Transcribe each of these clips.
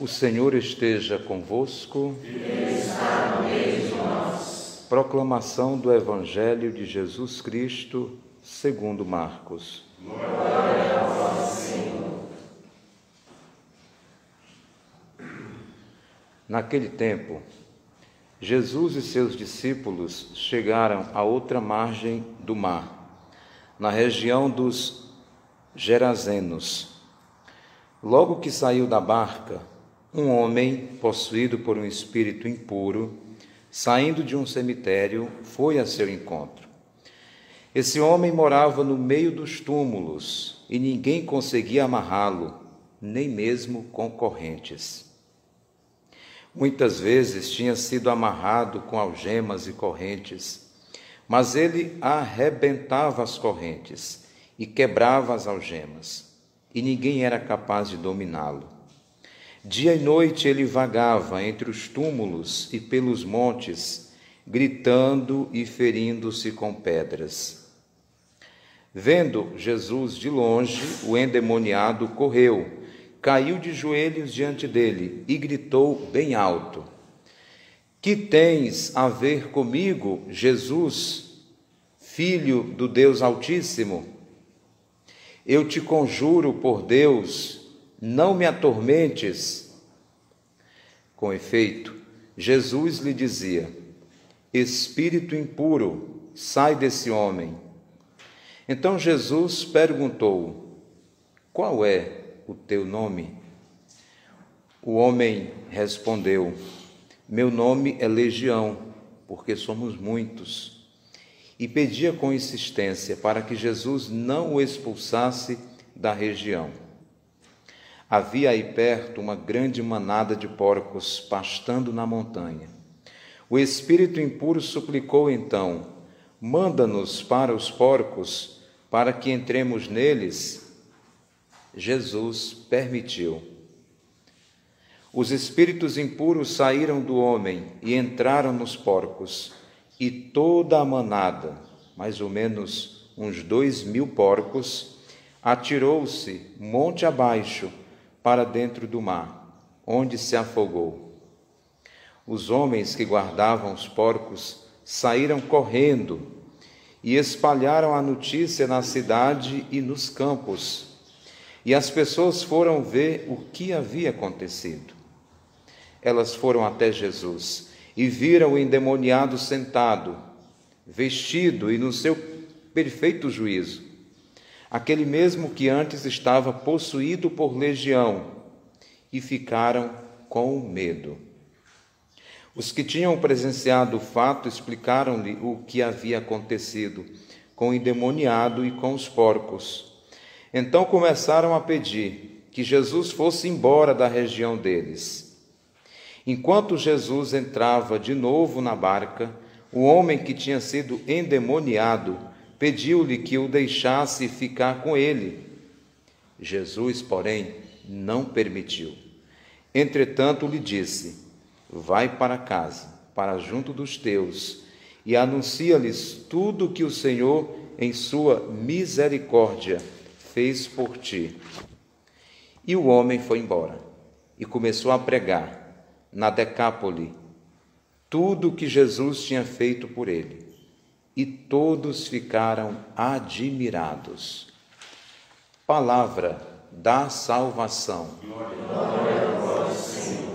O Senhor esteja convosco. Ele está no meio de nós. Proclamação do Evangelho de Jesus Cristo, segundo Marcos. Glória a vós, Senhor. Naquele tempo, Jesus e seus discípulos chegaram à outra margem do mar, na região dos Gerazenos. Logo que saiu da barca, um homem, possuído por um espírito impuro, saindo de um cemitério, foi a seu encontro. Esse homem morava no meio dos túmulos e ninguém conseguia amarrá-lo, nem mesmo com correntes. Muitas vezes tinha sido amarrado com algemas e correntes, mas ele arrebentava as correntes e quebrava as algemas, e ninguém era capaz de dominá-lo. Dia e noite ele vagava entre os túmulos e pelos montes, gritando e ferindo-se com pedras. Vendo Jesus de longe, o endemoniado correu, caiu de joelhos diante dele e gritou bem alto: Que tens a ver comigo, Jesus, filho do Deus Altíssimo? Eu te conjuro por Deus, não me atormentes. Com efeito, Jesus lhe dizia: Espírito impuro, sai desse homem. Então Jesus perguntou: Qual é o teu nome? O homem respondeu: Meu nome é Legião, porque somos muitos. E pedia com insistência para que Jesus não o expulsasse da região. Havia aí perto uma grande manada de porcos pastando na montanha. O espírito impuro suplicou então: Manda-nos para os porcos, para que entremos neles. Jesus permitiu. Os espíritos impuros saíram do homem e entraram nos porcos, e toda a manada, mais ou menos uns dois mil porcos, atirou-se monte abaixo para dentro do mar, onde se afogou. Os homens que guardavam os porcos saíram correndo e espalharam a notícia na cidade e nos campos. E as pessoas foram ver o que havia acontecido. Elas foram até Jesus e viram o endemoniado sentado, vestido e no seu perfeito juízo aquele mesmo que antes estava possuído por legião, e ficaram com medo. Os que tinham presenciado o fato explicaram-lhe o que havia acontecido com o endemoniado e com os porcos. Então começaram a pedir que Jesus fosse embora da região deles. Enquanto Jesus entrava de novo na barca, o homem que tinha sido endemoniado pediu-lhe que o deixasse ficar com ele. Jesus, porém, não permitiu. Entretanto, lhe disse: Vai para casa, para junto dos teus, e anuncia-lhes tudo que o Senhor, em sua misericórdia, fez por ti. E o homem foi embora e começou a pregar na Decápole tudo o que Jesus tinha feito por ele e todos ficaram admirados. Palavra da salvação. Glória a Senhor.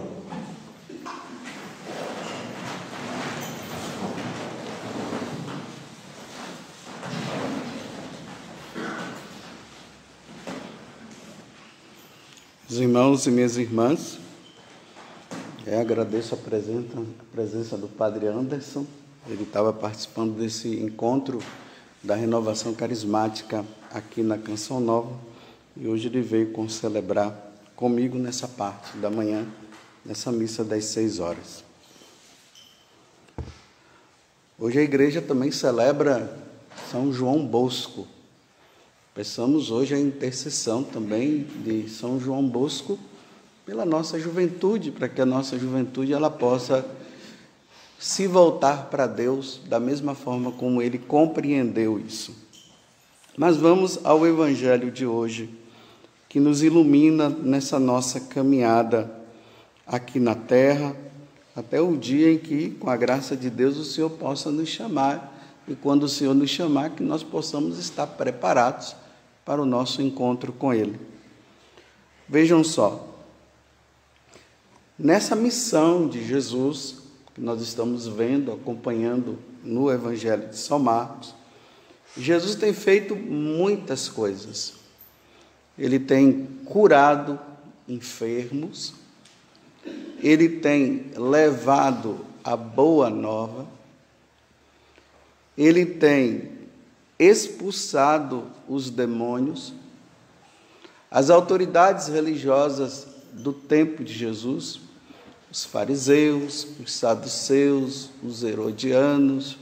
Os irmãos e minhas irmãs, eu agradeço a presença, a presença do Padre Anderson ele estava participando desse encontro da renovação carismática aqui na Canção Nova e hoje ele veio com celebrar comigo nessa parte da manhã, nessa missa das seis horas. Hoje a igreja também celebra São João Bosco. Peçamos hoje a intercessão também de São João Bosco pela nossa juventude, para que a nossa juventude ela possa se voltar para Deus da mesma forma como ele compreendeu isso. Mas vamos ao evangelho de hoje, que nos ilumina nessa nossa caminhada aqui na terra, até o dia em que, com a graça de Deus, o Senhor possa nos chamar e quando o Senhor nos chamar, que nós possamos estar preparados para o nosso encontro com Ele. Vejam só, nessa missão de Jesus, que nós estamos vendo, acompanhando no Evangelho de São Marcos, Jesus tem feito muitas coisas. Ele tem curado enfermos, ele tem levado a boa nova, ele tem expulsado os demônios, as autoridades religiosas do tempo de Jesus, os fariseus, os saduceus, os herodianos,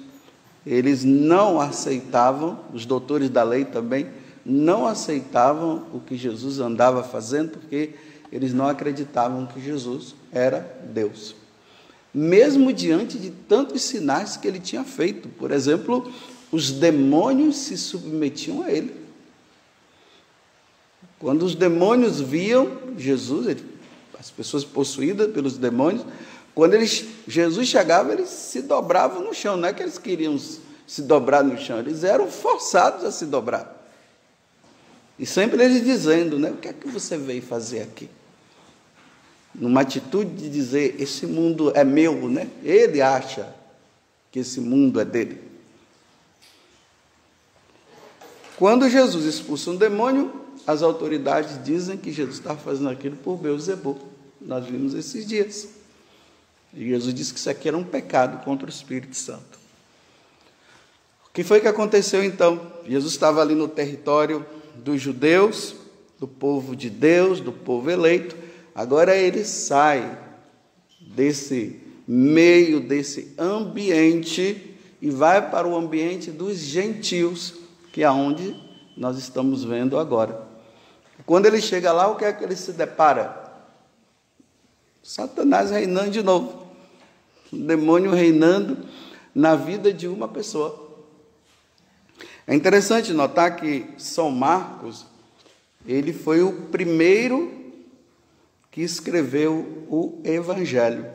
eles não aceitavam, os doutores da lei também, não aceitavam o que Jesus andava fazendo, porque eles não acreditavam que Jesus era Deus mesmo diante de tantos sinais que ele tinha feito. Por exemplo, os demônios se submetiam a ele. Quando os demônios viam Jesus, as pessoas possuídas pelos demônios, quando eles, Jesus chegava, eles se dobravam no chão. Não é que eles queriam se dobrar no chão, eles eram forçados a se dobrar. E sempre eles dizendo, né? O que é que você veio fazer aqui? numa atitude de dizer: esse mundo é meu, né? Ele acha que esse mundo é dele. Quando Jesus expulsa um demônio, as autoridades dizem que Jesus está fazendo aquilo por Beuzebu. Nós vimos esses dias. E Jesus disse que isso aqui era um pecado contra o Espírito Santo. O que foi que aconteceu então? Jesus estava ali no território dos judeus, do povo de Deus, do povo eleito, Agora ele sai desse meio, desse ambiente e vai para o ambiente dos gentios, que é onde nós estamos vendo agora. Quando ele chega lá, o que é que ele se depara? Satanás reinando de novo. O demônio reinando na vida de uma pessoa. É interessante notar que São Marcos, ele foi o primeiro que escreveu o Evangelho.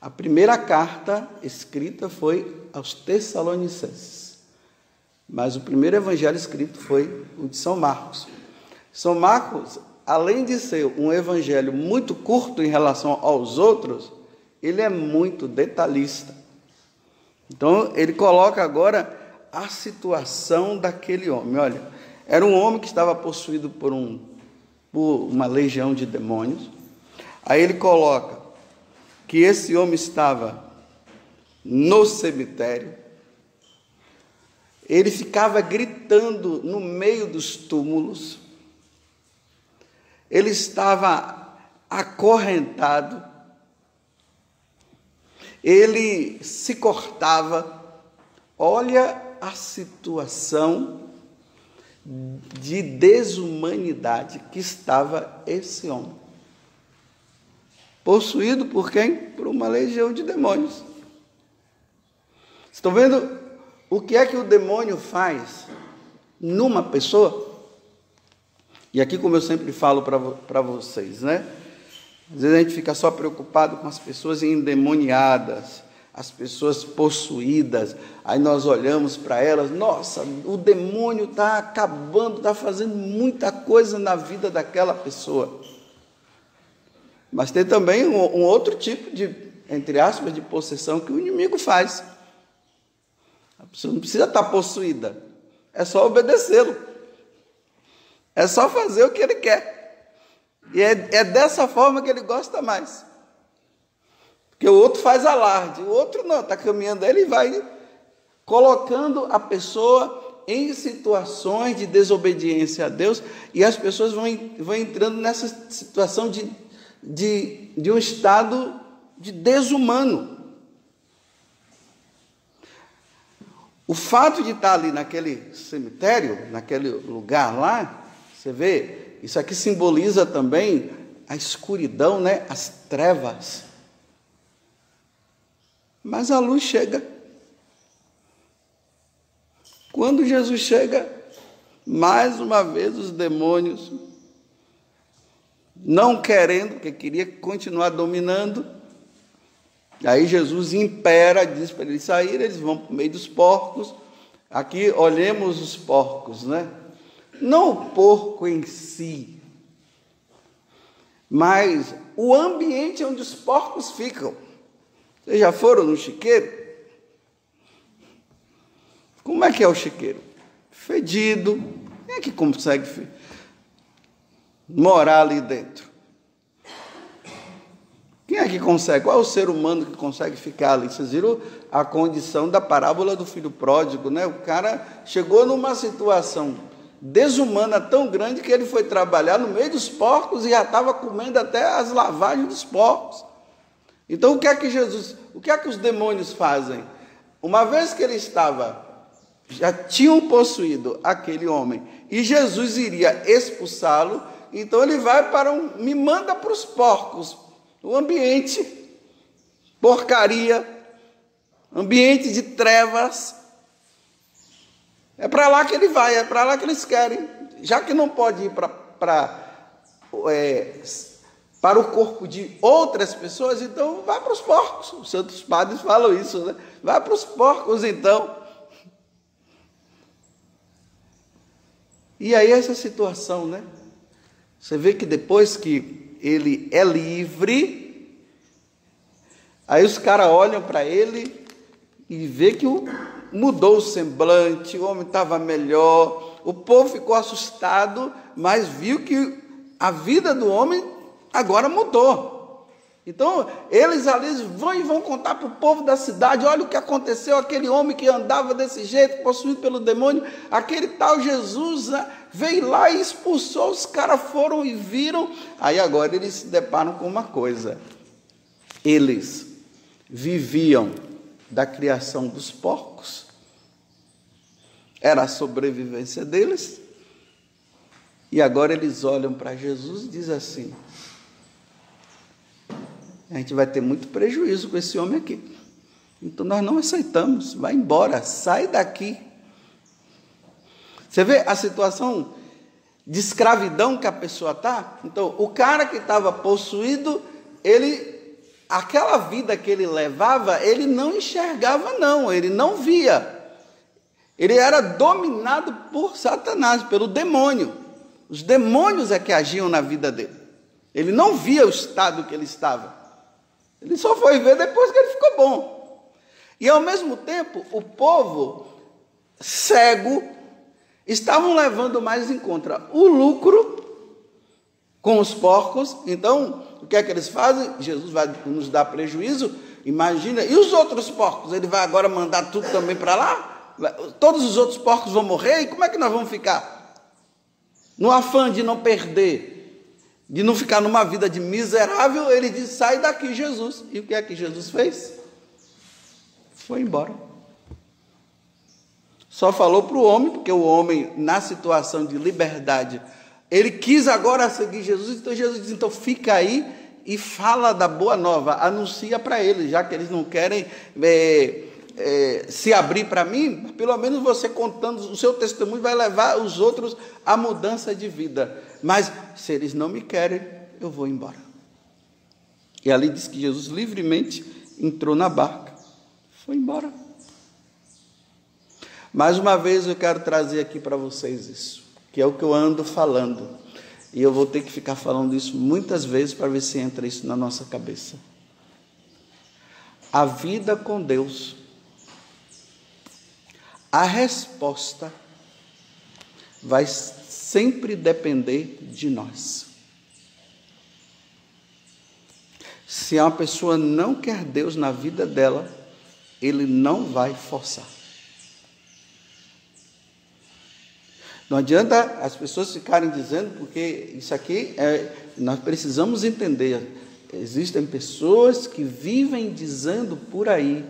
A primeira carta escrita foi aos Tessalonicenses, mas o primeiro evangelho escrito foi o de São Marcos. São Marcos, além de ser um evangelho muito curto em relação aos outros, ele é muito detalhista. Então, ele coloca agora a situação daquele homem. Olha, era um homem que estava possuído por um por uma legião de demônios. Aí ele coloca que esse homem estava no cemitério, ele ficava gritando no meio dos túmulos, ele estava acorrentado, ele se cortava. Olha a situação de desumanidade que estava esse homem. Possuído por quem? Por uma legião de demônios. Estão vendo o que é que o demônio faz numa pessoa? E aqui, como eu sempre falo para vocês, né? Às vezes a gente fica só preocupado com as pessoas endemoniadas, as pessoas possuídas, aí nós olhamos para elas, nossa, o demônio está acabando, está fazendo muita coisa na vida daquela pessoa. Mas tem também um, um, outro tipo de, entre aspas, de possessão que o inimigo faz. A pessoa não precisa estar tá possuída, é só obedecê-lo, é só fazer o que ele quer. E é, é dessa forma que ele gosta mais. Porque o outro faz alarde, o outro não, está caminhando, ele vai colocando a pessoa em situações de desobediência a Deus e as pessoas vão, vão entrando nessa situação de, de, de um estado de desumano. O fato de estar ali naquele cemitério, naquele lugar lá, você vê, isso aqui simboliza também a escuridão, né? as trevas. Mas a luz chega. Quando Jesus chega, mais uma vez os demônios não querendo, porque queria continuar dominando. Aí Jesus impera, diz para eles saírem, eles vão para o meio dos porcos. Aqui olhemos os porcos, né? Não o porco em si, mas o ambiente onde os porcos ficam. Vocês já foram no chiqueiro? Como é que é o chiqueiro? Fedido. Quem é que consegue morar ali dentro? Quem é que consegue? Qual é o ser humano que consegue ficar ali? Vocês viram a condição da parábola do filho pródigo, né? O cara chegou numa situação desumana tão grande que ele foi trabalhar no meio dos porcos e já estava comendo até as lavagens dos porcos. Então o que é que Jesus, o que é que os demônios fazem? Uma vez que ele estava, já tinham possuído aquele homem e Jesus iria expulsá-lo, então ele vai para um, me manda para os porcos, o ambiente, porcaria, ambiente de trevas, é para lá que ele vai, é para lá que eles querem. Já que não pode ir para é, para o corpo de outras pessoas, então vai para os porcos. Os santos padres falam isso, né? Vai para os porcos, então. E aí essa situação, né? Você vê que depois que ele é livre, aí os caras olham para ele e vê que o mudou o semblante, o homem estava melhor, o povo ficou assustado, mas viu que a vida do homem agora mudou. Então, eles ali vão e vão contar para o povo da cidade: olha o que aconteceu, aquele homem que andava desse jeito, possuído pelo demônio, aquele tal Jesus né, veio lá e expulsou, os caras foram e viram. Aí agora eles se deparam com uma coisa: eles viviam da criação dos porcos, era a sobrevivência deles, e agora eles olham para Jesus e dizem assim: a gente vai ter muito prejuízo com esse homem aqui. Então nós não aceitamos, vai embora, sai daqui. Você vê a situação de escravidão que a pessoa está? Então, o cara que estava possuído, ele aquela vida que ele levava, ele não enxergava, não, ele não via. Ele era dominado por Satanás, pelo demônio. Os demônios é que agiam na vida dele. Ele não via o estado que ele estava. Ele só foi ver depois que ele ficou bom. E ao mesmo tempo, o povo cego estavam levando mais em conta o lucro com os porcos. Então, o que é que eles fazem? Jesus vai nos dar prejuízo. Imagina, e os outros porcos? Ele vai agora mandar tudo também para lá? Todos os outros porcos vão morrer? E como é que nós vamos ficar? No afã de não perder, de não ficar numa vida de miserável, ele diz: sai daqui, Jesus. E o que é que Jesus fez? Foi embora. Só falou para o homem, porque o homem, na situação de liberdade, ele quis agora seguir Jesus, então Jesus diz: então fica aí e fala da boa nova, anuncia para eles, já que eles não querem é, é, se abrir para mim, pelo menos você contando o seu testemunho vai levar os outros à mudança de vida. Mas se eles não me querem, eu vou embora. E ali diz que Jesus livremente entrou na barca, foi embora. Mais uma vez eu quero trazer aqui para vocês isso que é o que eu ando falando. E eu vou ter que ficar falando isso muitas vezes para ver se entra isso na nossa cabeça. A vida com Deus, a resposta vai sempre depender de nós. Se uma pessoa não quer Deus na vida dela, ele não vai forçar. Não adianta as pessoas ficarem dizendo, porque isso aqui é, nós precisamos entender. Existem pessoas que vivem dizendo por aí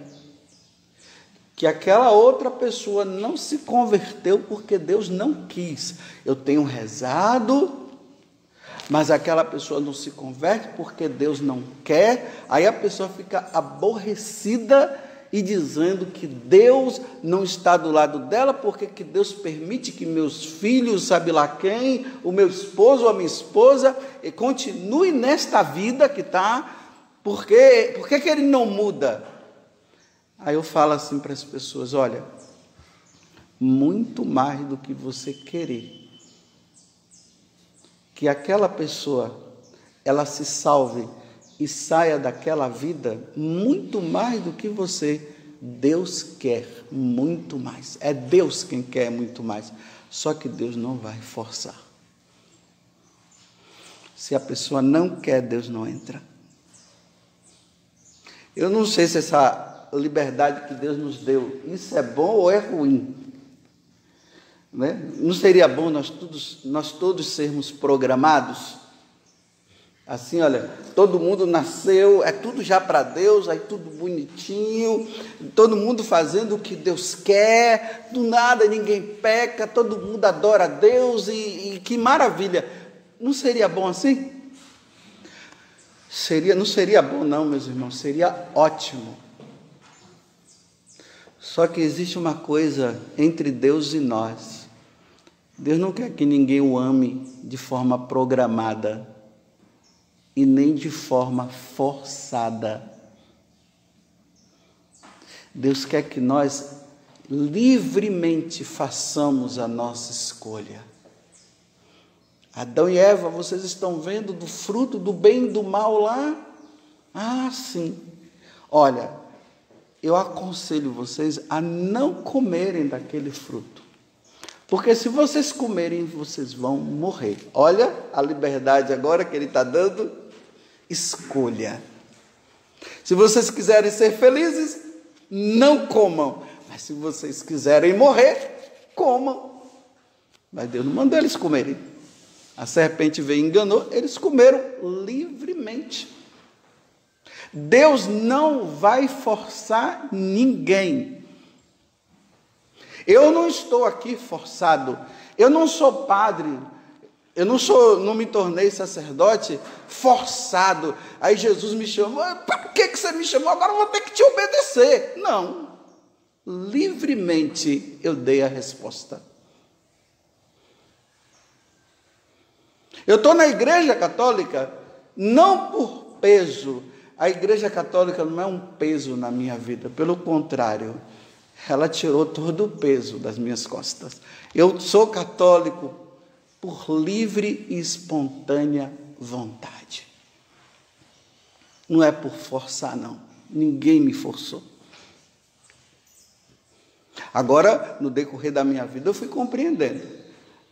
que aquela outra pessoa não se converteu porque Deus não quis. Eu tenho rezado, mas aquela pessoa não se converte porque Deus não quer. Aí a pessoa fica aborrecida e dizendo que Deus não está do lado dela, porque que Deus permite que meus filhos, sabe lá quem, o meu esposo ou a minha esposa, continue nesta vida que está, porque, porque que ele não muda? Aí eu falo assim para as pessoas: olha, muito mais do que você querer, que aquela pessoa ela se salve e saia daquela vida muito mais do que você. Deus quer muito mais. É Deus quem quer muito mais. Só que Deus não vai forçar. Se a pessoa não quer, Deus não entra. Eu não sei se essa liberdade que Deus nos deu, isso é bom ou é ruim. Né? Não seria bom nós todos, nós todos sermos programados? Assim, olha, todo mundo nasceu, é tudo já para Deus, aí tudo bonitinho, todo mundo fazendo o que Deus quer, do nada ninguém peca, todo mundo adora a Deus e, e que maravilha. Não seria bom assim? Seria, não seria bom não, meus irmãos, seria ótimo. Só que existe uma coisa entre Deus e nós. Deus não quer que ninguém o ame de forma programada e nem de forma forçada. Deus quer que nós livremente façamos a nossa escolha. Adão e Eva, vocês estão vendo do fruto do bem e do mal lá? Ah, sim. Olha, eu aconselho vocês a não comerem daquele fruto. Porque se vocês comerem, vocês vão morrer. Olha a liberdade agora que ele está dando escolha. Se vocês quiserem ser felizes, não comam. Mas se vocês quiserem morrer, comam. Mas Deus não mandou eles comerem. A serpente veio e enganou, eles comeram livremente. Deus não vai forçar ninguém. Eu não estou aqui forçado. Eu não sou padre eu não sou, não me tornei sacerdote forçado. Aí Jesus me chamou, para que, que você me chamou? Agora eu vou ter que te obedecer. Não. Livremente eu dei a resposta. Eu estou na igreja católica não por peso. A igreja católica não é um peso na minha vida, pelo contrário, ela tirou todo o peso das minhas costas. Eu sou católico por livre e espontânea vontade. Não é por forçar, não. Ninguém me forçou. Agora, no decorrer da minha vida, eu fui compreendendo.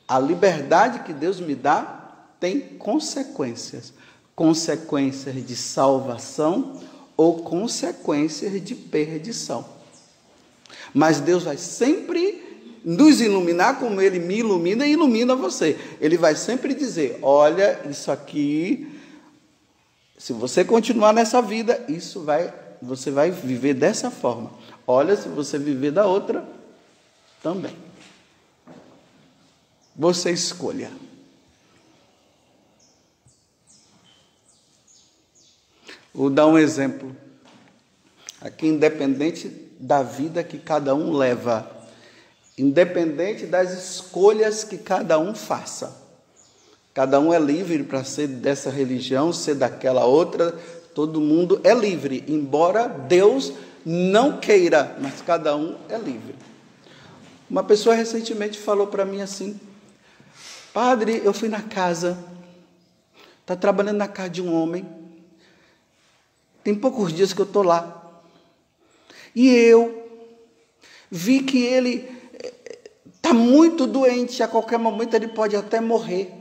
A liberdade que Deus me dá tem consequências consequências de salvação ou consequências de perdição. Mas Deus vai sempre nos iluminar como ele me ilumina e ilumina você. Ele vai sempre dizer: olha, isso aqui, se você continuar nessa vida, isso vai, você vai viver dessa forma. Olha, se você viver da outra, também. Você escolha. Vou dar um exemplo. Aqui, independente da vida que cada um leva, independente das escolhas que cada um faça. Cada um é livre para ser dessa religião, ser daquela outra, todo mundo é livre, embora Deus não queira, mas cada um é livre. Uma pessoa recentemente falou para mim assim: Padre, eu fui na casa, está trabalhando na casa de um homem, tem poucos dias que eu estou lá, e eu vi que ele está muito doente, a qualquer momento ele pode até morrer.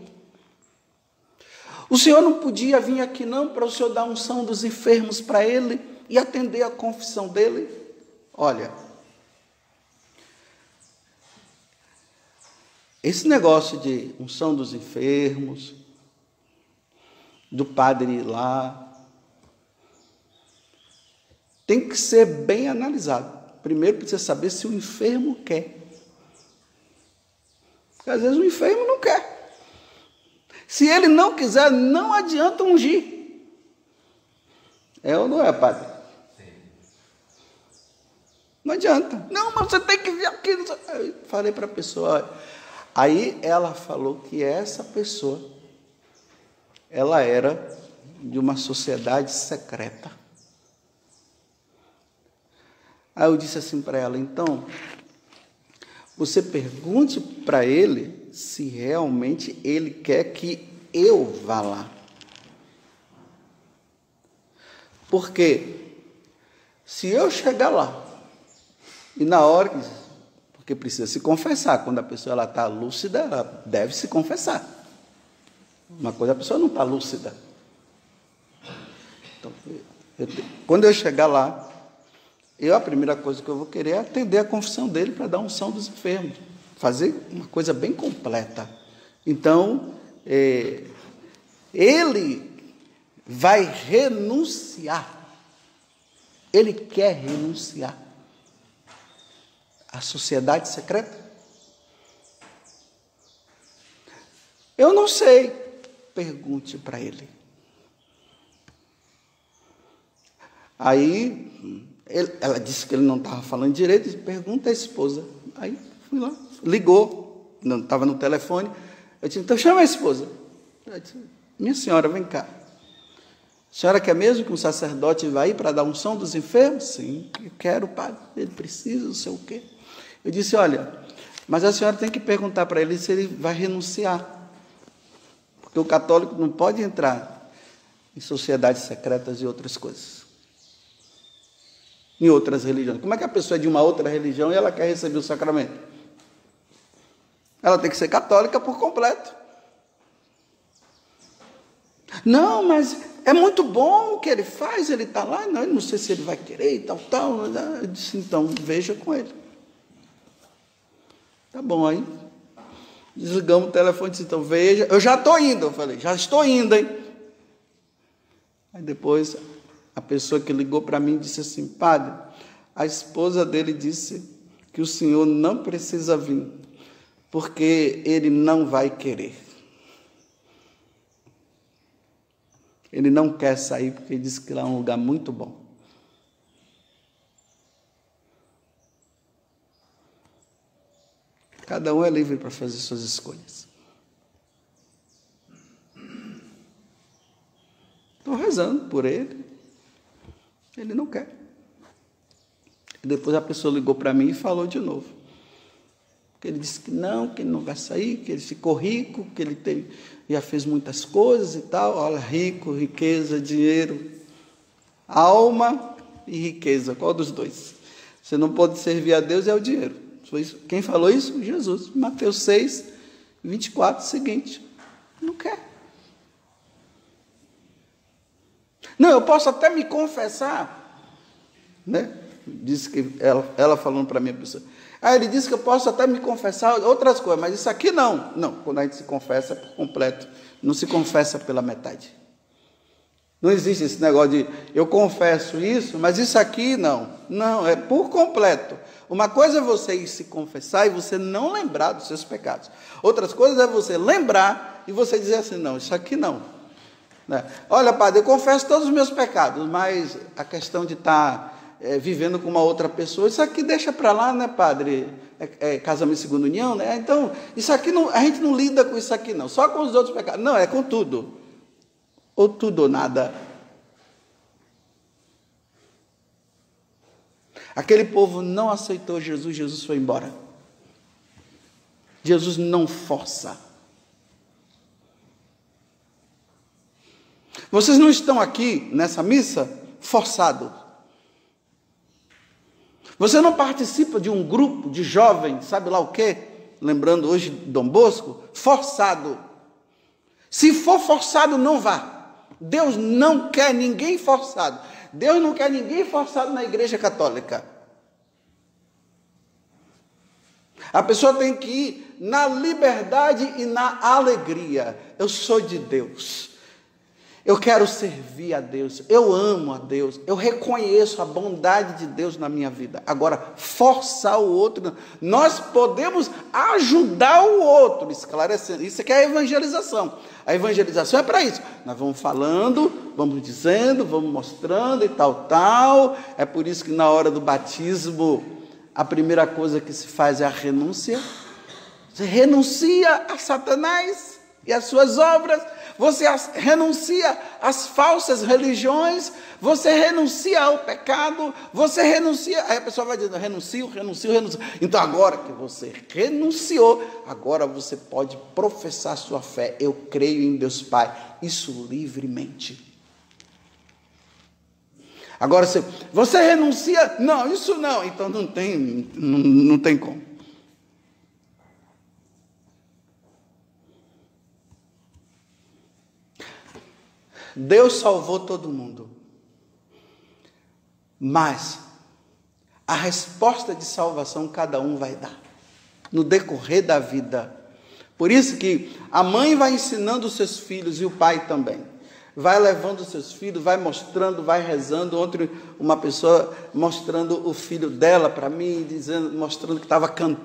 O Senhor não podia vir aqui não para o Senhor dar unção dos enfermos para ele e atender a confissão dele? Olha, esse negócio de unção dos enfermos, do padre lá, tem que ser bem analisado. Primeiro precisa saber se o enfermo quer. Às vezes o enfermo não quer. Se ele não quiser, não adianta ungir. É ou não é, padre? adianta. Não, mas você tem que vir aqui. Eu falei para a pessoa. Aí ela falou que essa pessoa, ela era de uma sociedade secreta. Aí eu disse assim para ela: então, você pergunte para ele se realmente ele quer que eu vá lá. Porque se eu chegar lá e na hora que porque precisa se confessar, quando a pessoa está lúcida, ela deve se confessar. Uma coisa a pessoa não está lúcida. Então, eu, quando eu chegar lá, eu a primeira coisa que eu vou querer é atender a confissão dele para dar unção dos enfermos, fazer uma coisa bem completa. Então, é, ele vai renunciar. Ele quer renunciar à sociedade secreta? Eu não sei. Pergunte para ele. Aí ele, ela disse que ele não estava falando direito, pergunta à esposa. Aí fui lá, ligou, não estava no telefone. Eu disse, então chama a esposa. Disse, Minha senhora, vem cá. A senhora quer mesmo que um sacerdote vá aí para dar unção dos enfermos? Sim, eu quero, padre. Ele precisa, não sei o quê. Eu disse, olha, mas a senhora tem que perguntar para ele se ele vai renunciar. Porque o católico não pode entrar em sociedades secretas e outras coisas em outras religiões. Como é que a pessoa é de uma outra religião e ela quer receber o sacramento? Ela tem que ser católica por completo. Não, mas é muito bom o que ele faz, ele está lá, não, não sei se ele vai querer e tal, tal. Eu disse, então, veja com ele. Tá bom, aí. Desligamos o telefone disse, então veja. Eu já estou indo, eu falei, já estou indo, hein? Aí depois a pessoa que ligou para mim disse assim: Padre, a esposa dele disse que o senhor não precisa vir, porque ele não vai querer. Ele não quer sair porque disse que lá é um lugar muito bom. Cada um é livre para fazer suas escolhas. Estou rezando por ele. Ele não quer. Depois a pessoa ligou para mim e falou de novo. Ele disse que não, que ele não vai sair, que ele ficou rico, que ele teve, já fez muitas coisas e tal. Olha, rico, riqueza, dinheiro, alma e riqueza. Qual dos dois? Você não pode servir a Deus é o dinheiro. Quem falou isso? Jesus. Mateus 6, 24, seguinte. Não quer. Não, eu posso até me confessar, né? Disse que ela, ela falando para mim, pessoa. Ah, ele disse que eu posso até me confessar outras coisas, mas isso aqui não. Não, quando a gente se confessa é por completo, não se confessa pela metade. Não existe esse negócio de eu confesso isso, mas isso aqui não. Não, é por completo. Uma coisa é você ir se confessar e você não lembrar dos seus pecados. Outras coisas é você lembrar e você dizer assim: não, isso aqui não. Né? Olha, padre, eu confesso todos os meus pecados, mas a questão de estar tá, é, vivendo com uma outra pessoa, isso aqui deixa para lá, né, padre? É, é, casamento segundo união, né? Então, isso aqui não, a gente não lida com isso aqui, não, só com os outros pecados. Não, é com tudo. Ou tudo ou nada. Aquele povo não aceitou Jesus, Jesus foi embora. Jesus não força. Vocês não estão aqui nessa missa forçado. Você não participa de um grupo de jovens, sabe lá o quê? Lembrando hoje Dom Bosco, forçado. Se for forçado, não vá. Deus não quer ninguém forçado. Deus não quer ninguém forçado na igreja católica. A pessoa tem que ir na liberdade e na alegria. Eu sou de Deus. Eu quero servir a Deus, eu amo a Deus, eu reconheço a bondade de Deus na minha vida. Agora, forçar o outro, nós podemos ajudar o outro, esclarecendo. Isso aqui é a evangelização. A evangelização é para isso. Nós vamos falando, vamos dizendo, vamos mostrando e tal, tal. É por isso que na hora do batismo a primeira coisa que se faz é a renúncia. Você renuncia a Satanás e as suas obras, você renuncia às falsas religiões, você renuncia ao pecado, você renuncia. Aí a pessoa vai dizendo: renuncio, renuncio, renuncio. Então agora que você renunciou, agora você pode professar sua fé. Eu creio em Deus Pai, isso livremente. Agora, se você renuncia, não, isso não, então não tem, não, não tem como. Deus salvou todo mundo. Mas a resposta de salvação cada um vai dar no decorrer da vida. Por isso que a mãe vai ensinando os seus filhos e o pai também vai levando seus filhos, vai mostrando, vai rezando. Ontem uma pessoa mostrando o filho dela para mim, dizendo, mostrando que estava cant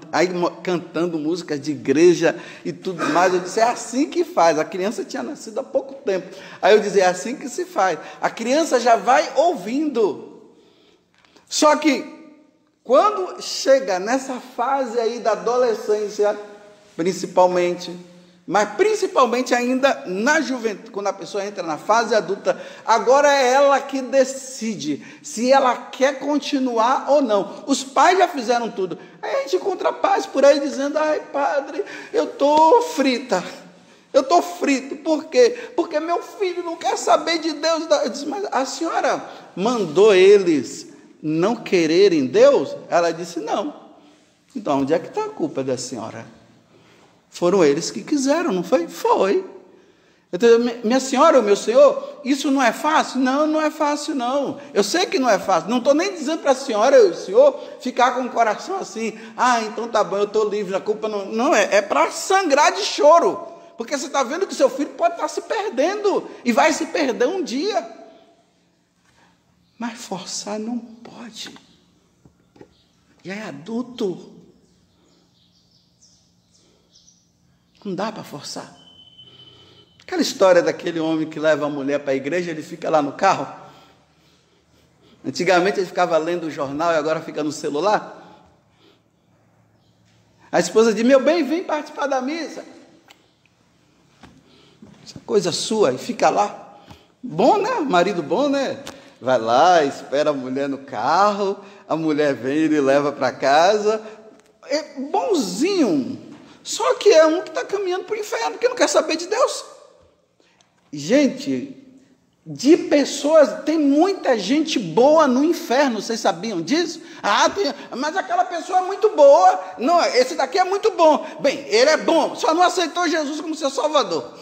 cantando músicas de igreja e tudo mais. Eu disse, é assim que faz. A criança tinha nascido há pouco tempo. Aí eu disse, é assim que se faz. A criança já vai ouvindo. Só que quando chega nessa fase aí da adolescência, principalmente, mas principalmente ainda na juventude, quando a pessoa entra na fase adulta, agora é ela que decide se ela quer continuar ou não. Os pais já fizeram tudo. Aí a gente encontra pais por aí dizendo: ai, padre, eu estou frita. Eu estou frito. Por quê? Porque meu filho não quer saber de Deus. Eu disse, mas a senhora mandou eles não quererem Deus? Ela disse: não. Então, onde é que está a culpa da senhora? Foram eles que quiseram, não foi? Foi. Então, minha senhora, meu senhor, isso não é fácil? Não, não é fácil, não. Eu sei que não é fácil. Não estou nem dizendo para a senhora e o senhor ficar com o coração assim, ah, então tá bom, eu estou livre, a culpa não. Não, é, é para sangrar de choro. Porque você está vendo que seu filho pode estar tá se perdendo e vai se perder um dia. Mas forçar não pode. E é adulto. Não dá para forçar. Aquela história daquele homem que leva a mulher para a igreja, ele fica lá no carro. Antigamente ele ficava lendo o jornal e agora fica no celular. A esposa diz: Meu bem, vem participar da missa. Essa é coisa sua, e fica lá. Bom, né? Marido bom, né? Vai lá, espera a mulher no carro, a mulher vem e ele leva para casa. É bonzinho. Só que é um que está caminhando para o inferno, que não quer saber de Deus. Gente, de pessoas, tem muita gente boa no inferno, vocês sabiam disso? Ah, tem, mas aquela pessoa é muito boa. Não, esse daqui é muito bom. Bem, ele é bom, só não aceitou Jesus como seu Salvador.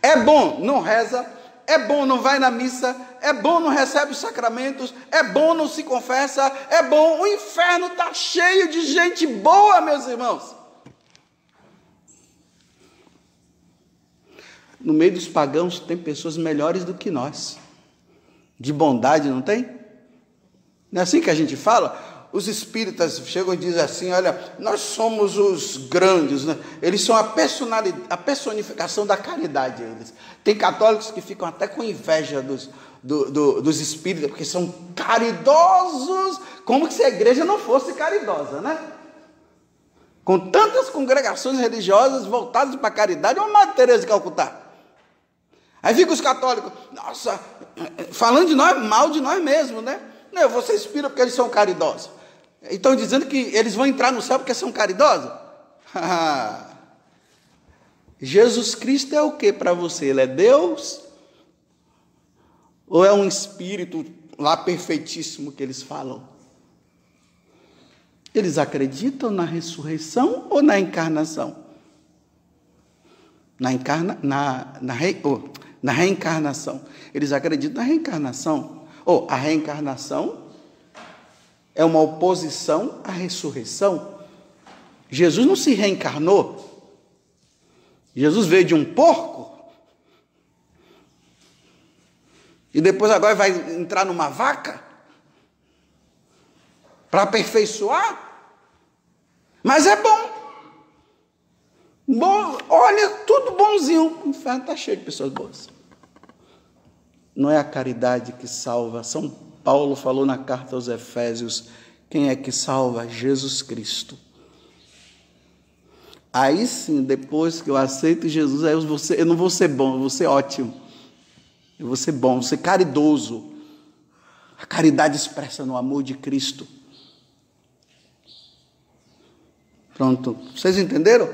É bom, não reza, é bom, não vai na missa, é bom, não recebe os sacramentos, é bom, não se confessa, é bom. O inferno está cheio de gente boa, meus irmãos. No meio dos pagãos tem pessoas melhores do que nós. De bondade, não tem? Não é assim que a gente fala? Os espíritas chegam e dizem assim: olha, nós somos os grandes, né? eles são a, personalidade, a personificação da caridade. Eles. Tem católicos que ficam até com inveja dos, do, do, dos espíritas, porque são caridosos, como se a igreja não fosse caridosa, né? Com tantas congregações religiosas voltadas para a caridade, é uma Madre Teresa de Calcutá. Aí fica os católicos, nossa, falando de nós, mal de nós mesmos, né? Não, você inspira porque eles são caridosos. Estão dizendo que eles vão entrar no céu porque são caridosos? Jesus Cristo é o que para você? Ele é Deus? Ou é um espírito lá perfeitíssimo que eles falam? Eles acreditam na ressurreição ou na encarnação? Na, encarna, na, na, re, oh, na reencarnação. Eles acreditam na reencarnação. Ou oh, a reencarnação é uma oposição à ressurreição. Jesus não se reencarnou. Jesus veio de um porco. E depois agora vai entrar numa vaca para aperfeiçoar. Mas é bom. Bom, olha, tudo bonzinho. O inferno está cheio de pessoas boas. Não é a caridade que salva, são Paulo falou na carta aos Efésios: quem é que salva? Jesus Cristo. Aí sim, depois que eu aceito Jesus, eu, vou ser, eu não vou ser bom, eu vou ser ótimo. Eu vou ser bom, vou ser caridoso. A caridade expressa no amor de Cristo. Pronto. Vocês entenderam?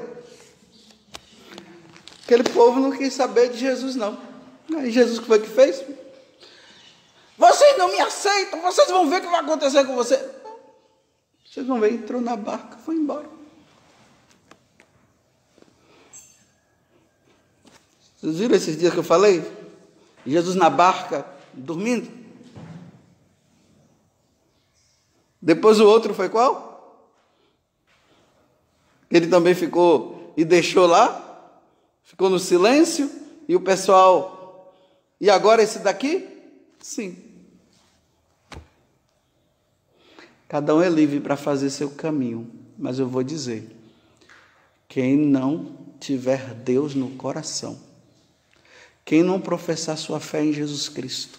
Aquele povo não quis saber de Jesus, não. Aí Jesus que foi que fez? Vocês não me aceitam, vocês vão ver o que vai acontecer com você. Vocês vão ver, entrou na barca, foi embora. Vocês viram esses dias que eu falei? Jesus na barca, dormindo. Depois o outro foi qual? Ele também ficou e deixou lá, ficou no silêncio, e o pessoal. E agora esse daqui? Sim. Cada um é livre para fazer seu caminho, mas eu vou dizer: quem não tiver Deus no coração, quem não professar sua fé em Jesus Cristo,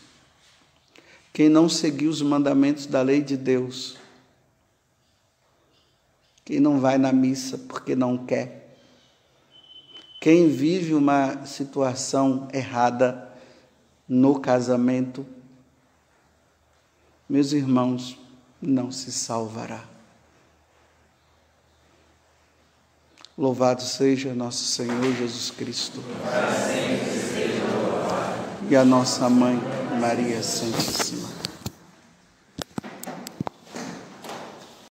quem não seguir os mandamentos da lei de Deus, quem não vai na missa porque não quer, quem vive uma situação errada no casamento, meus irmãos, não se salvará. Louvado seja nosso Senhor Jesus Cristo. E a nossa mãe, Maria Santíssima.